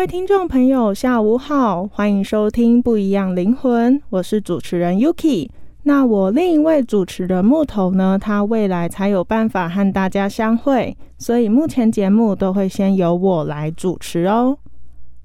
位听众朋友，下午好，欢迎收听《不一样灵魂》，我是主持人 Yuki。那我另一位主持人木头呢？他未来才有办法和大家相会，所以目前节目都会先由我来主持哦。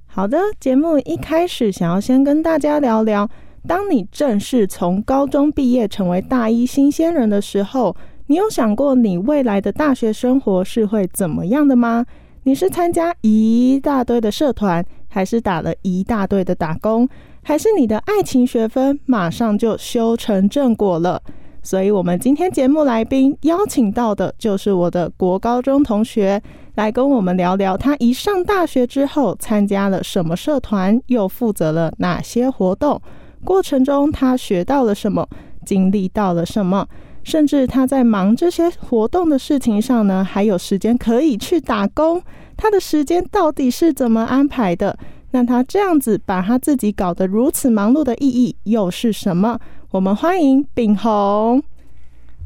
好的，节目一开始想要先跟大家聊聊，当你正式从高中毕业成为大一新鲜人的时候，你有想过你未来的大学生活是会怎么样的吗？你是参加一大堆的社团，还是打了一大堆的打工，还是你的爱情学分马上就修成正果了？所以，我们今天节目来宾邀请到的就是我的国高中同学，来跟我们聊聊他一上大学之后参加了什么社团，又负责了哪些活动，过程中他学到了什么，经历到了什么。甚至他在忙这些活动的事情上呢，还有时间可以去打工。他的时间到底是怎么安排的？那他这样子把他自己搞得如此忙碌的意义又是什么？我们欢迎炳宏。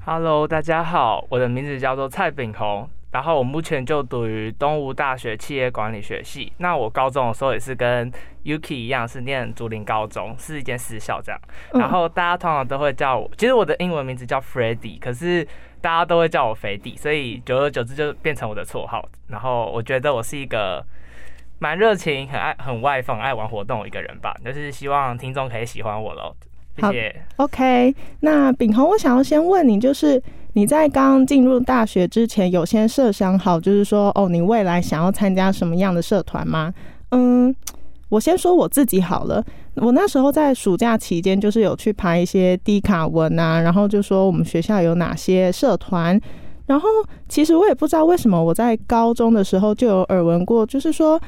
Hello，大家好，我的名字叫做蔡炳宏，然后我目前就读于东吴大学企业管理学系。那我高中的时候也是跟 Yuki 一样，是念竹林高中，是一间私校这样。嗯然后大家通常都会叫我，其实我的英文名字叫 Freddy，可是大家都会叫我肥弟，所以久而久之就变成我的绰号。然后我觉得我是一个蛮热情、很爱、很外放、爱玩活动的一个人吧，就是希望听众可以喜欢我喽。谢谢。OK，那炳宏，我想要先问你，就是你在刚进入大学之前，有先设想好，就是说，哦，你未来想要参加什么样的社团吗？嗯，我先说我自己好了。我那时候在暑假期间，就是有去排一些低卡文啊，然后就说我们学校有哪些社团。然后其实我也不知道为什么，我在高中的时候就有耳闻过，就是说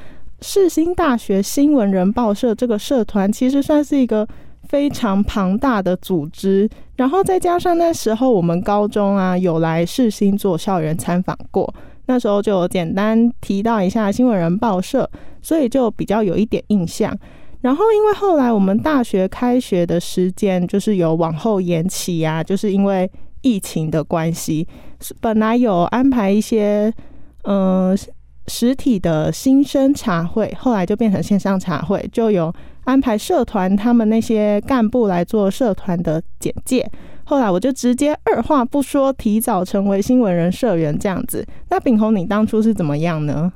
世新大学新闻人报社这个社团，其实算是一个非常庞大的组织。然后再加上那时候我们高中啊有来世新做校园参访过，那时候就简单提到一下新闻人报社，所以就比较有一点印象。然后因为后来我们大学开学的时间就是有往后延期啊，就是因为疫情的关系，本来有安排一些嗯、实体的新生茶会，后来就变成线上茶会，就有安排社团他们那些干部来做社团的简介。后来我就直接二话不说，提早成为新闻人社员这样子。那炳宏，你当初是怎么样呢？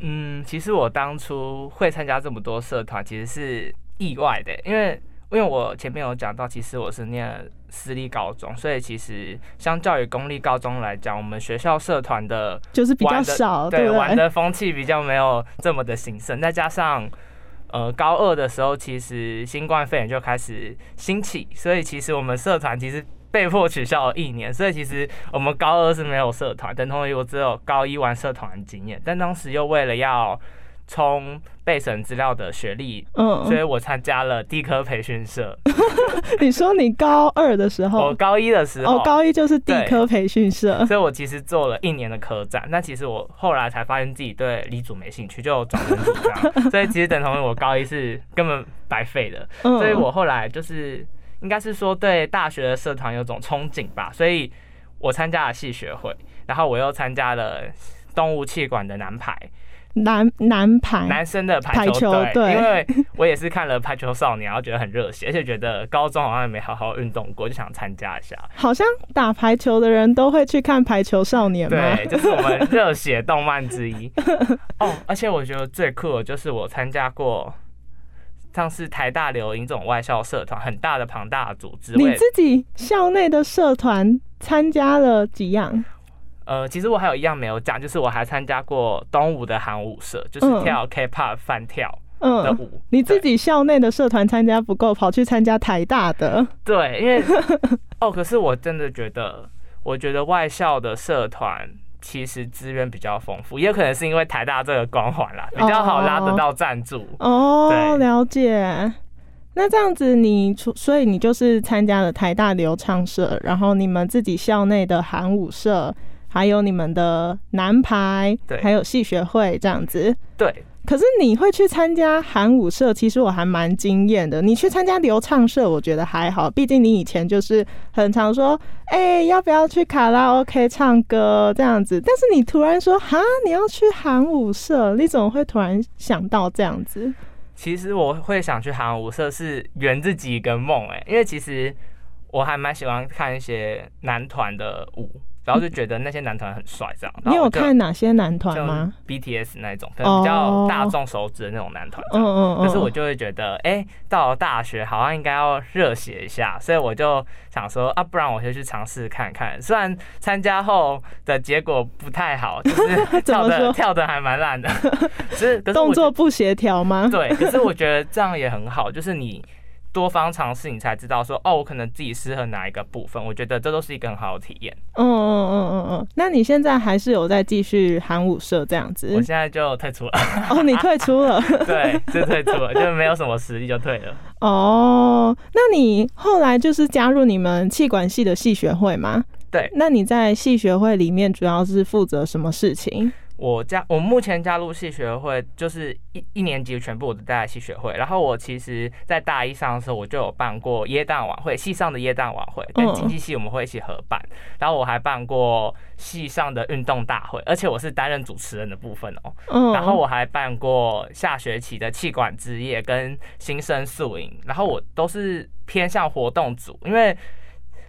嗯，其实我当初会参加这么多社团，其实是意外的，因为因为我前面有讲到，其实我是念私立高中，所以其实相较于公立高中来讲，我们学校社团的就是比较少，对？玩的风气比较没有这么的兴盛，再加上呃高二的时候，其实新冠肺炎就开始兴起，所以其实我们社团其实被迫取消了一年，所以其实我们高二是没有社团，等同于我只有高一玩社团的经验，但当时又为了要冲备审资料的学历，嗯所以嗯，我参加了地科培训社。你说你高二的时候我，高一的时候，哦，高一就是地科培训社，所以我其实做了一年的科展，那其实我后来才发现自己对理组没兴趣，就转文组这样。所以其实等同于我高一是根本白费的。嗯，所以我后来就是应该是说对大学的社团有种憧憬吧，所以我参加了系学会，然后我又参加了动物气管的男排。男男排男生的排排球队，队因为我也是看了《排球少年》，然后觉得很热血，而且觉得高中好像也没好好运动过，就想参加一下。好像打排球的人都会去看《排球少年》吗？对，就是我们热血动漫之一。哦，而且我觉得最酷的就是我参加过，像是台大流营这种外校社团，很大的庞大的组织。你自己校内的社团参加了几样？呃，其实我还有一样没有讲，就是我还参加过东吴的韩舞社，就是嗯跳 K-pop 翻跳的嗯，舞。你自己校内的社团参加不够，跑去参加台大的。对，因为 哦，可是我真的觉得，我觉得外校的社团其实资源比较丰富，也有可能是因为台大这个光环啦，比较好拉得到赞助。哦，对了解。那这样子你，出所以你就是参加了台大流畅社，然后你们自己校内的韩舞社，还有你们的男排，对还有系学会这样子。对，可是你会去参加韩舞社，其实我还蛮惊艳的。你去参加流畅社，我觉得还好，毕竟你以前就是很常说，哎、要不要去卡拉 OK 唱歌这样子。但是你突然说，哈，你要去韩舞社，你怎么会突然想到这样子？其实我会想去韩舞社是圆自己一个梦哎，因为其实我还蛮喜欢看一些男团的舞，然后就觉得那些男团很帅这样。然你有看哪些男团吗？BTS 那种，可能比较哦大众熟知的那种男团。嗯嗯嗯。可是我就会觉得，哎、到了大学好像应该要热血一下，所以我就想说，啊，不然我就去尝试看看。虽然参加后的结果不太好，就是 跳的跳的还蛮烂的，是可是动作不协调吗？对，可是我觉得这样也很好，就是你。多方尝试，你才知道说哦，我可能自己适合哪一个部分。我觉得这都是一个很好的体验。嗯嗯嗯嗯嗯。那你现在还是有在继续韩舞社这样子我？现在就退出了，哦，你退出了。对，就退出了，就没有什么实力就退了。哦，那你后来就是加入你们气管系的系学会吗？对，那你在系学会里面主要是负责什么事情？我加我目前加入系学会，就是一一年级全部我都带在系学会。然后我其实，在大一上的时候，我就有办过耶诞晚会，系上的耶诞晚会跟嗯经济系我们会一起合办。然后我还办过系上的运动大会，而且我是担任主持人的部分哦、嗯，然后我还办过下学期的气管之夜跟新生宿营，然后我都是偏向活动组，因为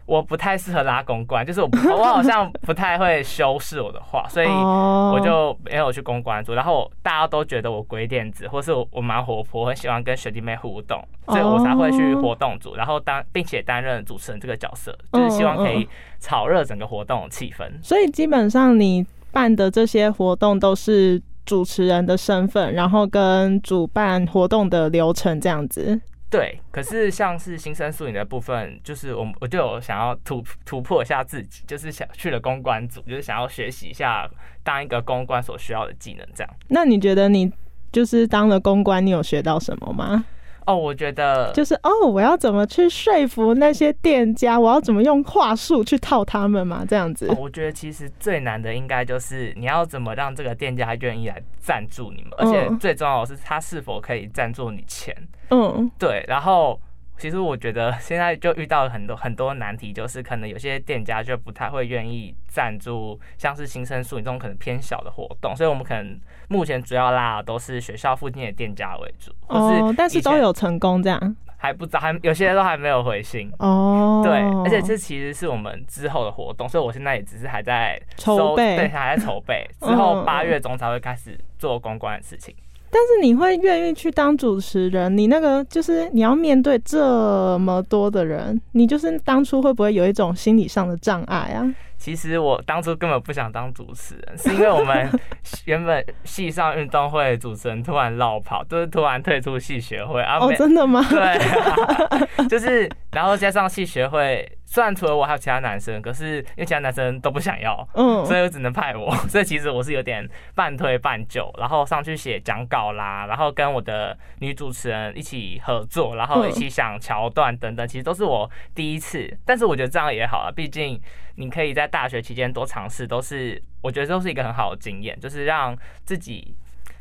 我不太适合拉公关，就是我我好像不太会修饰我的话，所以哦我就没有去公关组。然后大家都觉得我鬼点子，或是我我蛮活泼，很喜欢跟学弟妹互动，所以我才会去活动组，然后当并且担任主持人这个角色，就是希望可以炒热整个活动气氛。所以基本上你办的这些活动都是主持人的身份，然后跟主办活动的流程这样子。对，可是像是新生宿营的部分，就是我我就有想要突突破一下自己，就是想去了公关组，就是想要学习一下当一个公关所需要的技能，这样。那你觉得你就是当了公关，你有学到什么吗？哦，我觉得就是哦，我要怎么去说服那些店家？我要怎么用话术去套他们嘛？这样子哦，。我觉得其实最难的应该就是你要怎么让这个店家愿意来赞助你们，而且嗯最重要的是他是否可以赞助你钱。嗯对，然后其实我觉得 现在就遇到很多很多难题，就是可能有些店家就不太会愿意赞助，像是新生宿营这种可能偏小的活动，所以我们可能目前主要拉的都是学校附近的店家为主，或哦，但是都有成功这样还不知道，还有些都还没有回信。哦。对，而且这其实是我们之后的活动，所以我现在也只是还在筹备还在筹备，之嗯后八月中才会开始做公关的事情。但是你会愿意去当主持人？你那个就是你要面对这么多的人，你就是当初会不会有一种心理上的障碍啊？其实我当初根本不想当主持人，是因为我们 原本系上运动会主持人突然落跑，就是突然退出系学会啊，哦，没真的吗？对啊、就是然后加上系学会，虽然除了我还有其他男生，可是因为其他男生都不想要，嗯，所以我只能派我，所以其实我是有点半推半就，然后上去写讲稿啦，然后跟我的女主持人一起合作，然后一起想桥段等等，其实都是我第一次，但是我觉得这样也好啊，毕竟你可以在大学期间多尝试，都是我觉得都是一个很好的经验，就是让自己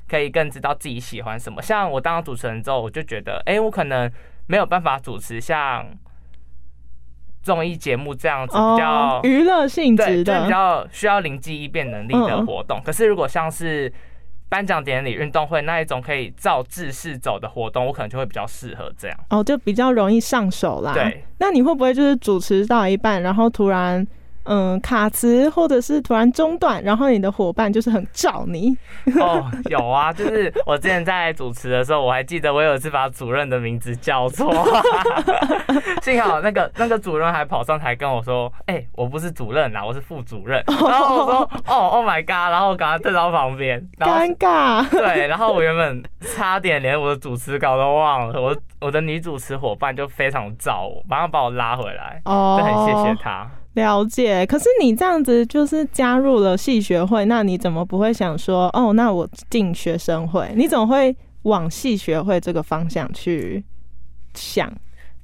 可以更知道自己喜欢什么。像我当了主持人之后，我就觉得，哎、我可能没有办法主持像综艺节目这样子比较哦，娱乐性对，质的比的，较需要灵机一变能力的嗯活动。可是如果像是颁奖典礼、运动会那一种可以照制式走的活动，我可能就会比较适合这样。哦，就比较容易上手啦。对，那你会不会就是主持到一半，然后突然嗯卡词，或者是突然中断，然后你的伙伴就是很照你？哦，有啊，就是我之前在主持的时候，我还记得我有一次把主任的名字叫错，幸好那个那个主任还跑上台跟我说：“哎、我不是主任啦，我是副主任。”然后我说：“哦，Oh my god！” 然后我赶快退到旁边，尴尬。对，然后我原本差点连我的主持稿都忘了，我我的女主持伙伴就非常照我，马上把我拉回来，哦就很谢谢她。了解，可是你这样子就是加入了系学会，那你怎么不会想说，哦，那我进学生会？你怎么会往系学会这个方向去想？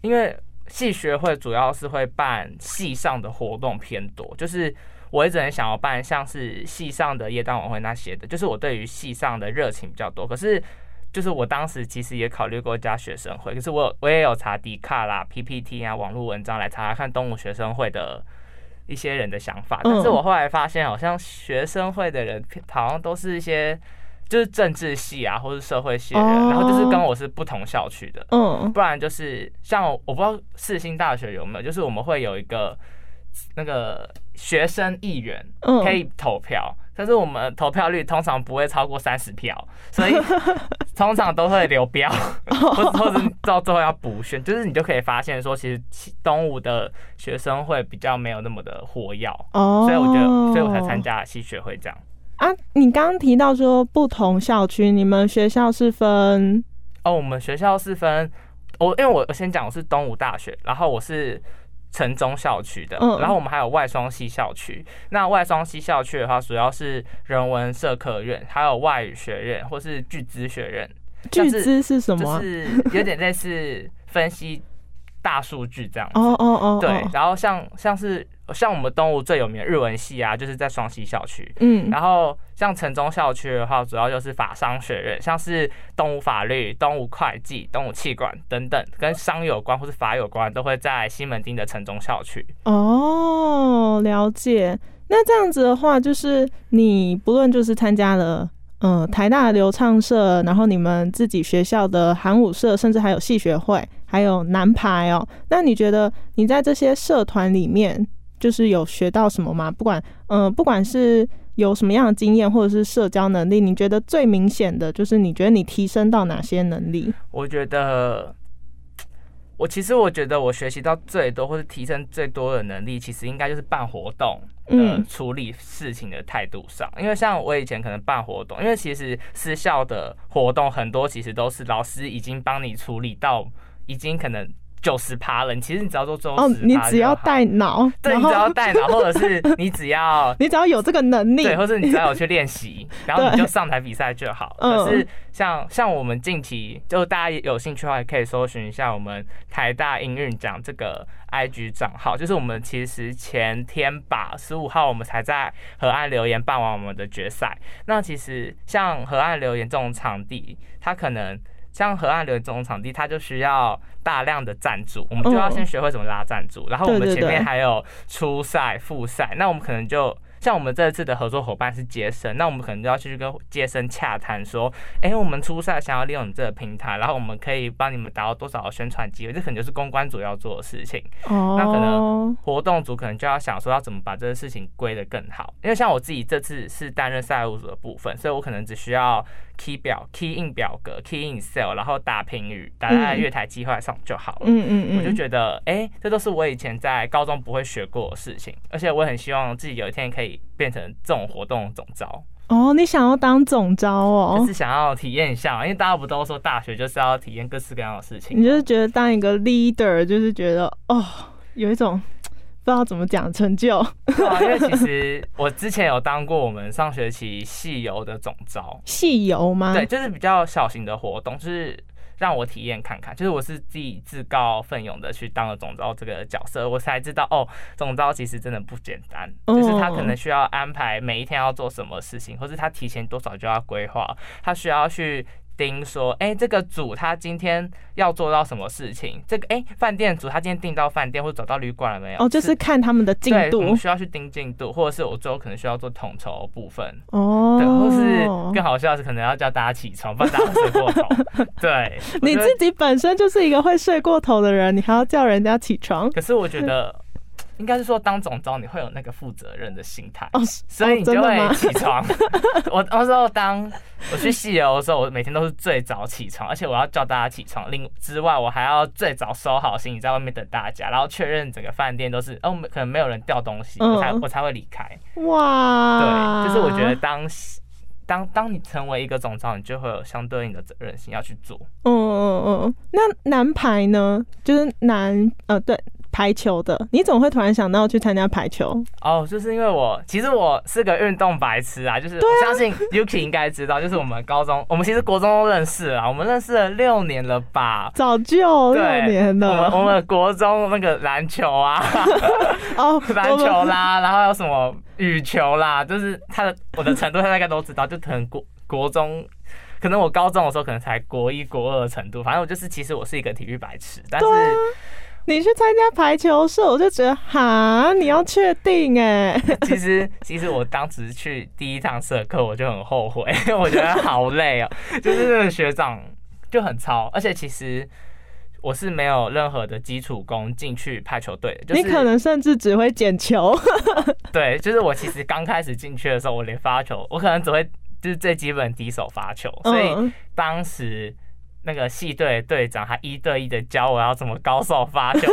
因为系学会主要是会办系上的活动偏多，就是我一直很想要办像是系上的夜档晚会那些的，就是我对于系上的热情比较多。可是就是我当时其实也考虑过加学生会，可是我我也有查迪卡啦、PPT 啊、网络文章来查查看东吴学生会的一些人的想法，但是嗯我后来发现，好像学生会的人好像都是一些就是政治系啊，或是社会系的人，哦。然后就是跟我是不同校区的。嗯，不然就是像我不知道世新大学有没有，就是我们会有一个那个学生议员嗯。可以投票，但是我们投票率通常不会超过三十票，所以 通常都会留标，或者或者到最后要补选，就是你就可以发现说，其实其东吴的学生会比较没有那么的活跃，哦，所以我觉得，所以我才参加系学会这样。啊。你刚刚提到说不同校区，你们学校是分哦，我们学校是分我，因为我我先讲我是东吴大学，然后我是城中校区的，嗯然后我们还有外双溪校区。那外双溪校区的话，主要是人文社科院，还有外语学院或是巨资学院，巨资是什么啊？就是有点类似分析大数据这样子。哦哦哦，对哦，然后像像是像我们东吴最有名的日文系啊，就是在双溪校区。嗯，然后像城中校区的话，主要就是法商学院，像是东吴法律、东吴会计、东吴气管等等，跟商有关或是法有关，都会在西门町的城中校区。哦，了解。那这样子的话，就是你不论就是参加了。嗯，台大的流畅社，然后你们自己学校的韩舞社，甚至还有系学会，还有男排哦。那你觉得你在这些社团里面，就是有学到什么吗？不管嗯、不管是有什么样的经验，或者是社交能力，你觉得最明显的就是你觉得你提升到哪些能力？我觉得，我其实我觉得我学习到最多或是提升最多的能力，其实应该就是办活动的嗯处理事情的态度上。因为像我以前可能办活动，因为其实私校的活动很多其实都是老师已经帮你处理到，已经可能九十趴了。你其实你只要做最后哦，你只要带脑，对，你只要带脑，或者是你只要 你只要有这个能力，对，或者你只要有去练习，然后你就上台比赛就好。嗯可是像像我们近期，就大家有兴趣的话，也可以搜寻一下我们台大音韵奖这个 IG 账号。就是我们其实前天吧，十五号我们才在河岸留言办完我们的决赛。那其实像河岸留言这种场地，它可能。像河岸流这种场地，它就需要大量的赞助，我们就要嗯先学会怎么拉赞助，然后我们前面还有初赛、复赛，那我们可能就像我们这次的合作伙伴是杰森，那我们可能就要去跟杰森洽谈说，哎、我们初赛想要利用你这个平台，然后我们可以帮你们达到多少的宣传机会，这可能就是公关组要做的事情。哦，那可能活动组可能就要想说要怎么把这个事情归得更好，因为像我自己这次是担任赛务组的部分，所以我可能只需要 key 表、key in 表格、key in Excel，然后打评语，打在嗯月台计划上就好了。嗯嗯嗯，我就觉得，哎、这都是我以前在高中不会学过的事情，而且我很希望自己有一天可以变成这种活动的总招，哦，你想要当总招哦？就，是想要体验一下，因为大家不都说大学就是要体验各式各样的事情，你就是觉得当一个 leader，就是觉得哦，有一种不知道怎么讲成就，对啊因为其实我之前有当过我们上学期系游的总招，戏游吗？对，，就是比较小型的活动，就是让我体验看看。就是我是自己自告奋勇的去当了总招这个角色，我才知道哦，总招其实真的不简单，哦就是他可能需要安排每一天要做什么事情，或是他提前多少就要规划，他需要去。盯说，哎、这个组他今天要做到什么事情？这个哎，饭、店组他今天订到饭店或者走到旅馆了没有？哦，就是看他们的进度，我们需要去盯进度，或者是我最后可能需要做统筹部分，哦，对，或是更好笑的是，可能要叫大家起床，不然大家睡过头。对，你自己本身就是一个会睡过头的人，你还要叫人家起床可是我觉得，应该是说当总招你会有那个负责任的心态，哦，所以你就会起床。我那时候当我去戏游的时候，我每天都是最早起床，而且我要叫大家起床。另之外，我还要最早收好行李，在外面等大家，然后确认整个饭店都是哦，可能没有人掉东西，我才嗯我才会离开。哇，对，就是我觉得当当当你成为一个总招，你就会有相对应的责任心要去做。嗯嗯嗯，那男排呢？就是男呃对排球的，你怎么会突然想到去参加排球？哦，就是因为我其实我是个运动白痴啊，就是我相信 Yuki 应该知道，就是我们高中，我们其实国中都认识啊，我们认识了六年了吧。早就六对，年我们我们国中那个篮球啊，哦，篮球啦，然后还有什么羽球啦，就是他的我的程度，他大概都知道，就可能国国中，可能我高中的时候可能才国一国二的程度，反正我就是其实我是一个体育白痴，但是你去参加排球社，我就觉得哈，你要确定哎，其实其实我当时去第一堂社课我就很后悔，我觉得好累哦，就是那个学长就很糙，而且其实。我是没有任何的基础功进去排球队的，就是你可能甚至只会捡球。对，就是我其实刚开始进去的时候，我连发球，我可能只会就是最基本第一手发球，所以嗯，当时那个系队的队长还一对一的教我要怎么高手发球。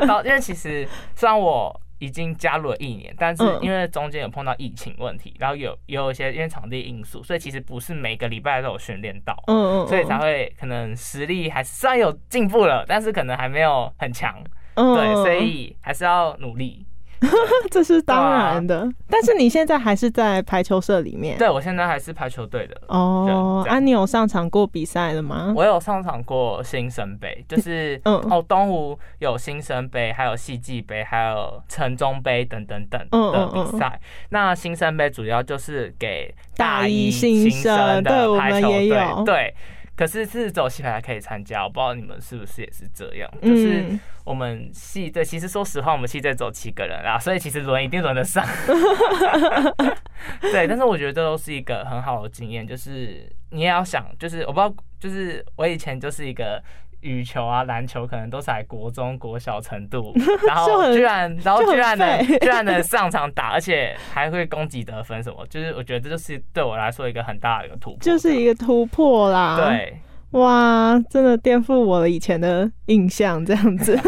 然后因为其实虽然我已经加入了一年，但是嗯因为中间有碰到疫情问题，然后有也有一些因为场地因素，所以其实不是每个礼拜都有训练到。嗯嗯，所以才会可能实力还是虽然有进步了，但是可能还没有很强，嗯对，所以还是要努力。这是当然的。但是你现在还是在排球社里面。对我现在还是排球队的，哦，啊，你有上场过比赛了吗？我有上场过新生杯，就是嗯哦，东湖有新生杯，还有戏剧杯，还有城中杯等等的比赛。那新生杯主要就是给大一一新生的排球队对。可是是走戏排可以参加，我不知道你们是不是也是这样，就是嗯，我们系对，其实说实话，我们系队只有七个人啦，所以其实轮一定轮得上。对，但是我觉得这都是一个很好的经验，就是你也要想，就是我不知道，就是我以前就是一个。羽球啊，篮球可能都才国中、国小程度，然后居然，然后居然能居然能上场打，而且还会攻击得分什么，就是我觉得这就是对我来说一个很大的一个突破。就是一个突破啦。，对，哇，真的颠覆我了以前的印象，这样子。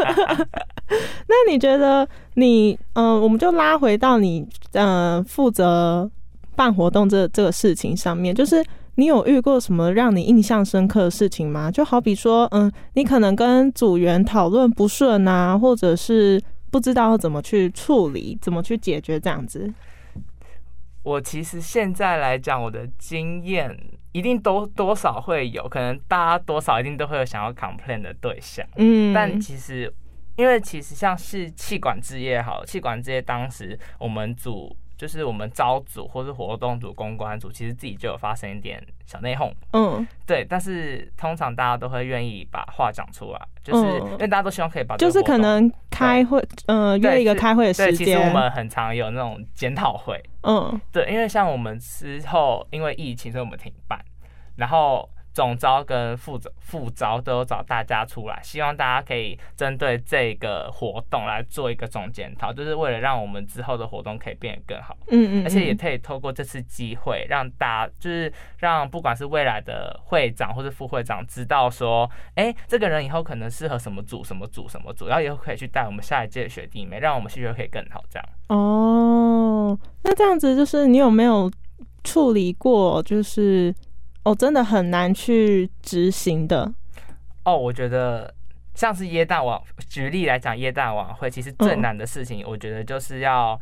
那你觉得你，嗯、我们就拉回到你，呃，负责办活动这这个事情上面，就是你有遇过什么让你印象深刻的事情吗？就好比说，嗯，你可能跟组员讨论不顺啊，或者是不知道怎么去处理，怎么去解决这样子。我其实现在来讲，我的经验一定多多少会有，可能大家多少一定都会有想要 complain 的对象，嗯，但其实因为其实像是气管置业好，气管置业当时我们组就是我们招组或是活动组、公关组，其实自己就有发生一点小内讧，嗯，对，但是通常大家都会愿意把话讲出来，就是嗯。因为大家都希望可以把就是可能开会，呃，对约一个是开会的对，时其实我间。们很常有那种检讨会，嗯。对，因为像我们之后因为疫情，所以我们停办，然后总招跟副招副招都有找大家出来，希望大家可以针对这个活动来做一个总检讨，就是为了让我们之后的活动可以变得更好。嗯嗯，而且也嗯可以透过这次机会，让大家就是让不管是未来的会长或是副会长知道说，哎、这个人以后可能适合什么组、什么组、什么组，然后以后可以去带我们下一届的学弟妹，让我们系学可以更好。这样，哦，那这样子就是你有没有处理过？就是哦，真的很难去执行的。哦，我觉得像是耶诞晚，举例来讲，耶诞晚会其实最嗯难的事情，我觉得就是要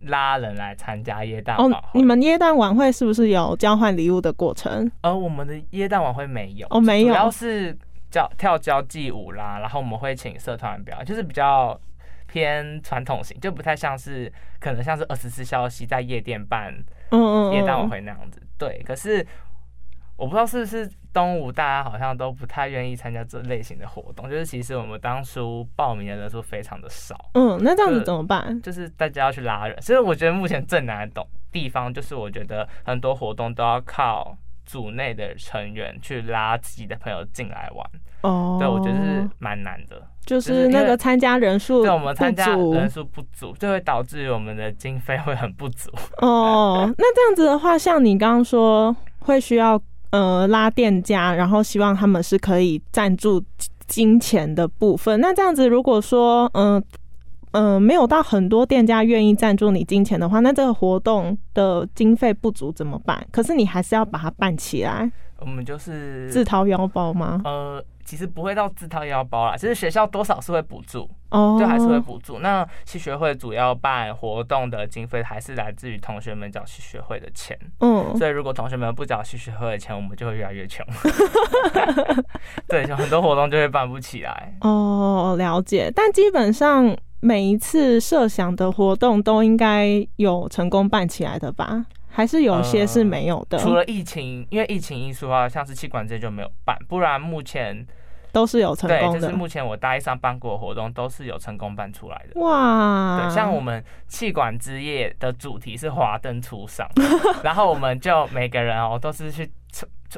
拉人来参加耶诞晚哦，你们耶诞晚会是不是有交换礼物的过程？而我们的耶诞晚会没有哦没有主要是交跳交际舞啦，然后我们会请社团表演，就是比较偏传统型，就不太像是可能像是二十四消息在夜店办嗯嗯嗯，耶诞晚会那样子。对，可是我不知道是不是东吴大家好像都不太愿意参加这类型的活动，就是其实我们当初报名的人数非常的少，嗯，那这样子怎么办？就是大家要去拉人。所以我觉得目前最难的地方就是我觉得很多活动都要靠组内的成员去拉自己的朋友进来玩，哦，对我觉得是蛮难的。就就是那个参加人数对我们参加人数不足，就会导致我们的经费会很不足。哦，那这样子的话，像你刚刚说会需要呃拉店家，然后希望他们是可以赞助金钱的部分。那这样子，如果说嗯嗯、呃没有到很多店家愿意赞助你金钱的话，那这个活动的经费不足怎么办？可是你还是要把它办起来，我们就是自掏腰包吗？呃，其实不会到自掏腰包啦，其实学校多少是会补助，哦，就还是会补助。那系学会主要办活动的经费还是来自于同学们缴系学会的钱，嗯所以如果同学们不缴系学会的钱，我们就会越来越穷。对，就很多活动就会办不起来。哦，了解。但基本上每一次设想的活动都应该有成功办起来的吧？还是有些是没有的？除了疫情，因为疫情因素啊，像是气管这些就没有办，不然目前都是有成，功的。就是目前我大一上办过的活动都是有成功办出来的。哇，对，像我们气管之夜的主题是华灯初上，然后我们就每个人哦都是去，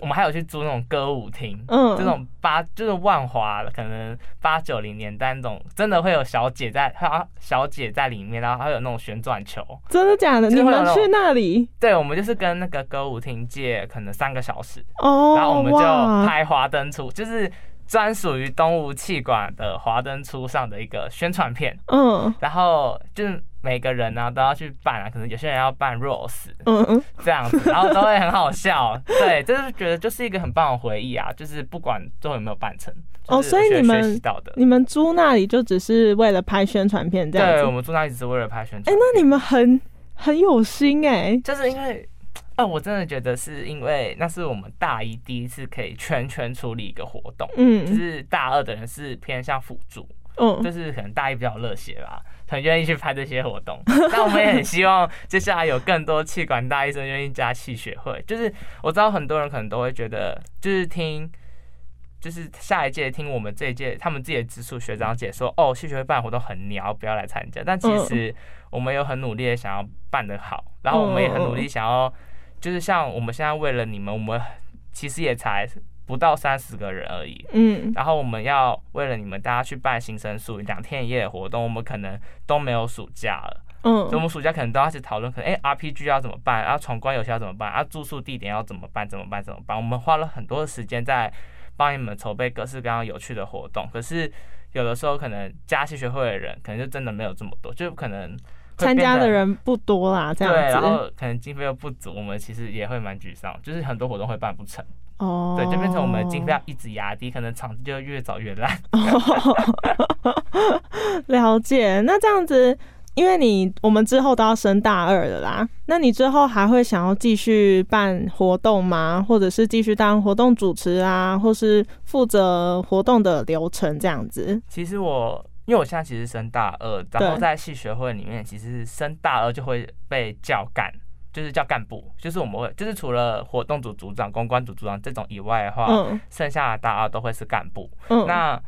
我们还有去租那种歌舞厅，嗯这种八就是万华可能八九零年代那种，真的会有小姐在，还有小姐在里面，然后还有那种旋转球。真的假的？你们去那里对，我们就是跟那个歌舞厅借可能三个小时，哦？然后我们就拍华灯初，就是专属于东吴气管的华灯初上的一个宣传片。嗯然后就是每个人呢、都要去扮啊，可能有些人要扮 Rose 嗯嗯，这样子，然后都会很好笑。对，就是觉得就是一个很棒的回忆啊，就是不管最后有没有办成。哦所以你们学习到的，你们租那里就只是为了拍宣传片这样对，我？们租那里只是为了拍宣哎、传。那你们很很有心哎、就是因为。啊，我真的觉得是因为那是我们大一第一次可以全权处理一个活动，嗯就嗯是大二的人是偏向辅助，就嗯，是可能大一比较热血吧，很愿意去拍这些活动。但我们也很希望接下来有更多气管大医生愿意加气学会。就是我知道很多人可能都会觉得，就是听，就是下一届听我们这一届他们自己的直属学长姐说，哦，气学会办活动很鸟，不要来参加。但其实我们有很努力的想要办得好，然后我们也很努力想要，就是像我们现在为了你们，我们其实也才不到三十个人而已。嗯。然后我们要为了你们大家去办新生宿两天一夜的活动，我们可能都没有暑假了，所以我嗯们暑假可能都要去讨论，可能哎、RPG 要怎么办，啊闯关游戏要怎么办，啊住宿地点要怎么办，怎么办怎么办？我们花了很多的时间在帮你们筹备各式各样有趣的活动，可是有的时候可能加戏学会的人可能就真的没有这么多，就可能参加的人不多啦，这样对，然。后可能经费又不足，我们其实也会蛮沮丧，就是很多活动会办不成，哦，对，就变成我们的经费要一直压低，可能场地就越早越烂。了解，那这样子，因为你我们之后都要升大二了啦，那你之后还会想要继续办活动吗？或者是继续当活动主持啊，或是负责活动的流程这样子？其实我因为我现在其实升大二，然后在系学会里面，其实升大二就会被叫干，就是叫干部，就是我们会就是除了活动组组长、公关组组长这种以外的话，嗯剩下的大二都会是干部。嗯，那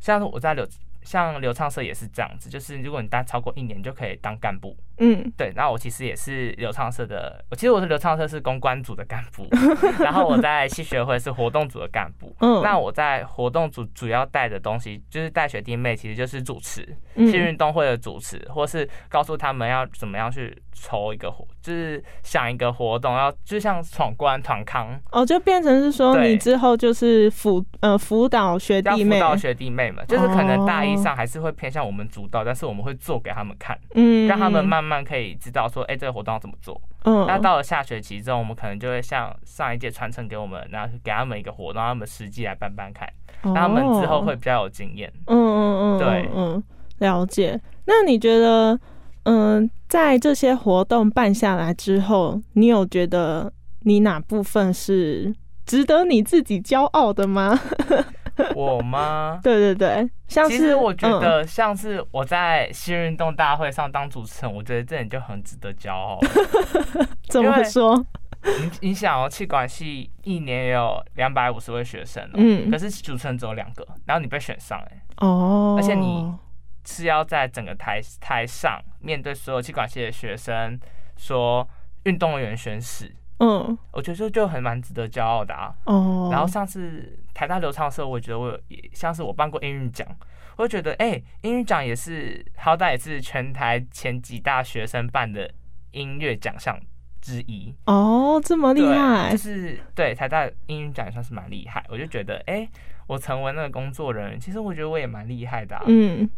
像是我在流像流畅社也是这样子，就是如果你待超过一年，就可以当干部。嗯对，那我其实也是流畅社的，我其实我是流畅社是公关组的干部，然后我在系学会是活动组的干部。嗯，那我在活动组主要带的东西，就是带学弟妹，其实就是主持，嗯去运动会的主持，或是告诉他们要怎么样去筹一个活，就是想一个活动，要就像闯关团康，哦，就变成是说你之后就是辅呃辅导学弟妹，辅导学弟妹们，就是可能大一哦上还是会偏向我们主导，但是我们会做给他们看，嗯，让他们慢慢可以知道说，哎、这个活动要怎么做。嗯，那到了下学期之后，我们可能就会像上一届传承给我们，然后给他们一个活动，让他们实际来办办看，让他们之后会比较有经验。嗯嗯嗯，对嗯，嗯了解。那你觉得，嗯，在这些活动办下来之后，你有觉得你哪部分是值得你自己骄傲的吗？我吗？对对对，像是其实我觉嗯得，像是我在新运动大会上当主持人，我觉得这点就很值得骄傲。怎么说？你你想哦，气管系一年也有两百五十位学生哦，嗯可是主持人只有两个，然后你被选上哎，哦，而且你是要在整个台台上面对所有气管系的学生说运动员宣誓，嗯我觉得这就很蛮值得骄傲的啊。哦，然后上次台大流畅的时候，我觉得我像是我办过英语奖，我就觉得哎、英语奖也是好歹也是全台前几大学生办的音乐奖项之一，哦这么厉，害就，是对台大英语奖也算是蛮厉害。我就觉得哎、我成为那个工作人员，其实我觉得我也蛮厉害的、啊。嗯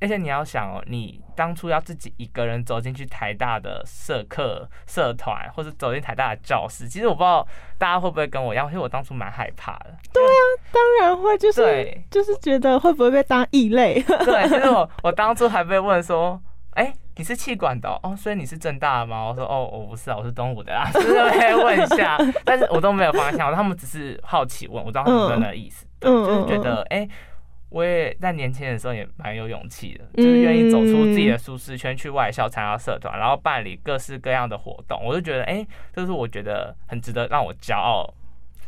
而且你要想哦，你当初要自己一个人走进去台大的社课社团，或者走进台大的教室，其实我不知道大家会不会跟我一样，因为我当初蛮害怕的。对啊当然会，就是对就是觉得会不会被当异类？对，其实我我当初还被问说，哎、你是气管的哦哦，所以你是正大的吗？我说哦，我不是啊，我是东吴的啦，就是会问一下，但是我都没有方向，他们只是好奇问，我知道他们真的意思，就是觉得哎。我也在年轻的时候也蛮有勇气的，就是愿意走出自己的舒适圈，去外校参加社团，然后办理各式各样的活动。我就觉得，哎、这是我觉得很值得让我骄傲，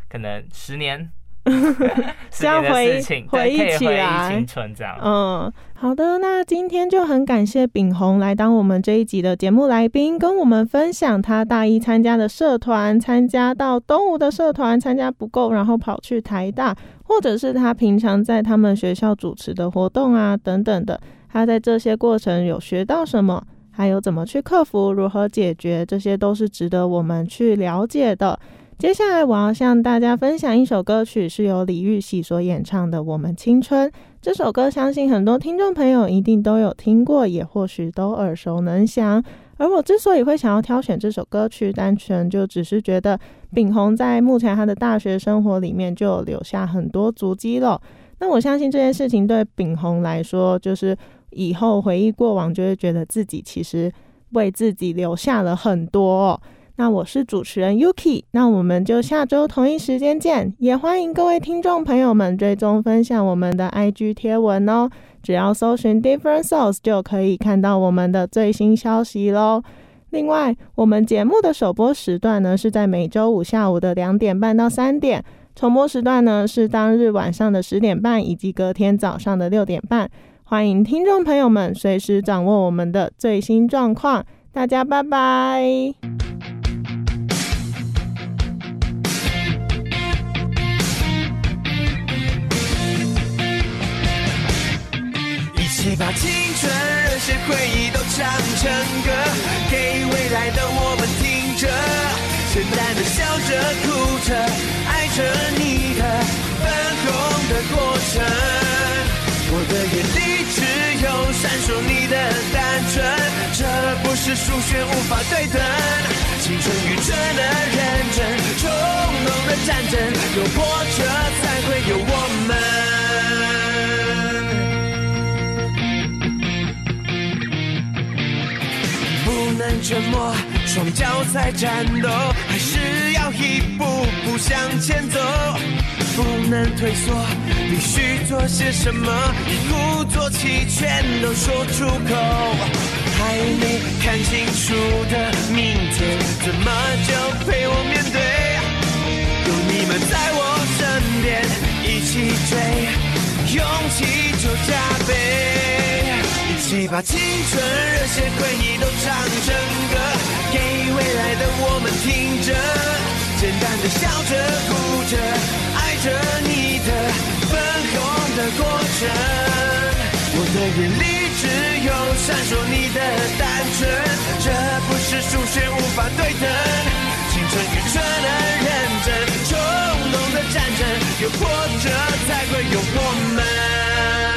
可能十年、十年的这样回回忆起来青春这样。嗯，好的，那今天就很感谢炳宏来当我们这一集的节目来宾，跟我们分享他大一参加的社团，参加到东吴的社团参加不够，然后跑去台大，或者是他平常在他们学校主持的活动啊等等的，他在这些过程有学到什么，还有怎么去克服，如何解决，这些都是值得我们去了解的。接下来我要向大家分享一首歌曲，是由李玉玺所演唱的《我们青春》。这首歌相信很多听众朋友一定都有听过，也或许都耳熟能详。而我之所以会想要挑选这首歌曲，单纯就只是觉得炳宏在目前他的大学生活里面就留下很多足迹了。那我相信这件事情对炳宏来说，就是以后回忆过往，就会觉得自己其实为自己留下了很多、那我是主持人 Yuki，那我们就下周同一时间见，也欢迎各位听众朋友们追踪分享我们的 IG 贴文哦，只要搜寻 Different Souls 就可以看到我们的最新消息喽。另外，我们节目的首播时段呢是在每周五下午的两点半到三点，重播时段呢是当日晚上的十点半以及隔天早上的六点半。欢迎听众朋友们随时掌握我们的最新状况，大家拜拜。把青春热血回忆都唱成歌，给未来的我们听着，简单的笑着哭着，爱着你的粉红的过程。我的眼里只有闪烁你的单纯，这不是数学无法对等。青春愚蠢的认真，冲动的战争，有波折才会有我们。能沉默，双脚在战斗，还是要一步步向前走。不能退缩，必须做些什么，一鼓作气全都说出口。还没看清楚的明天，怎么就陪我面对？有你们在我身边，一起追，勇气就加倍。一起把青春热血回忆都唱成歌，给未来的我们听着，简单的笑着哭着，爱着你的粉红的过程。我的眼里只有闪烁你的单纯，这不是数学无法对等。青春愚蠢的认真，冲动的战争，有波折才会有我们。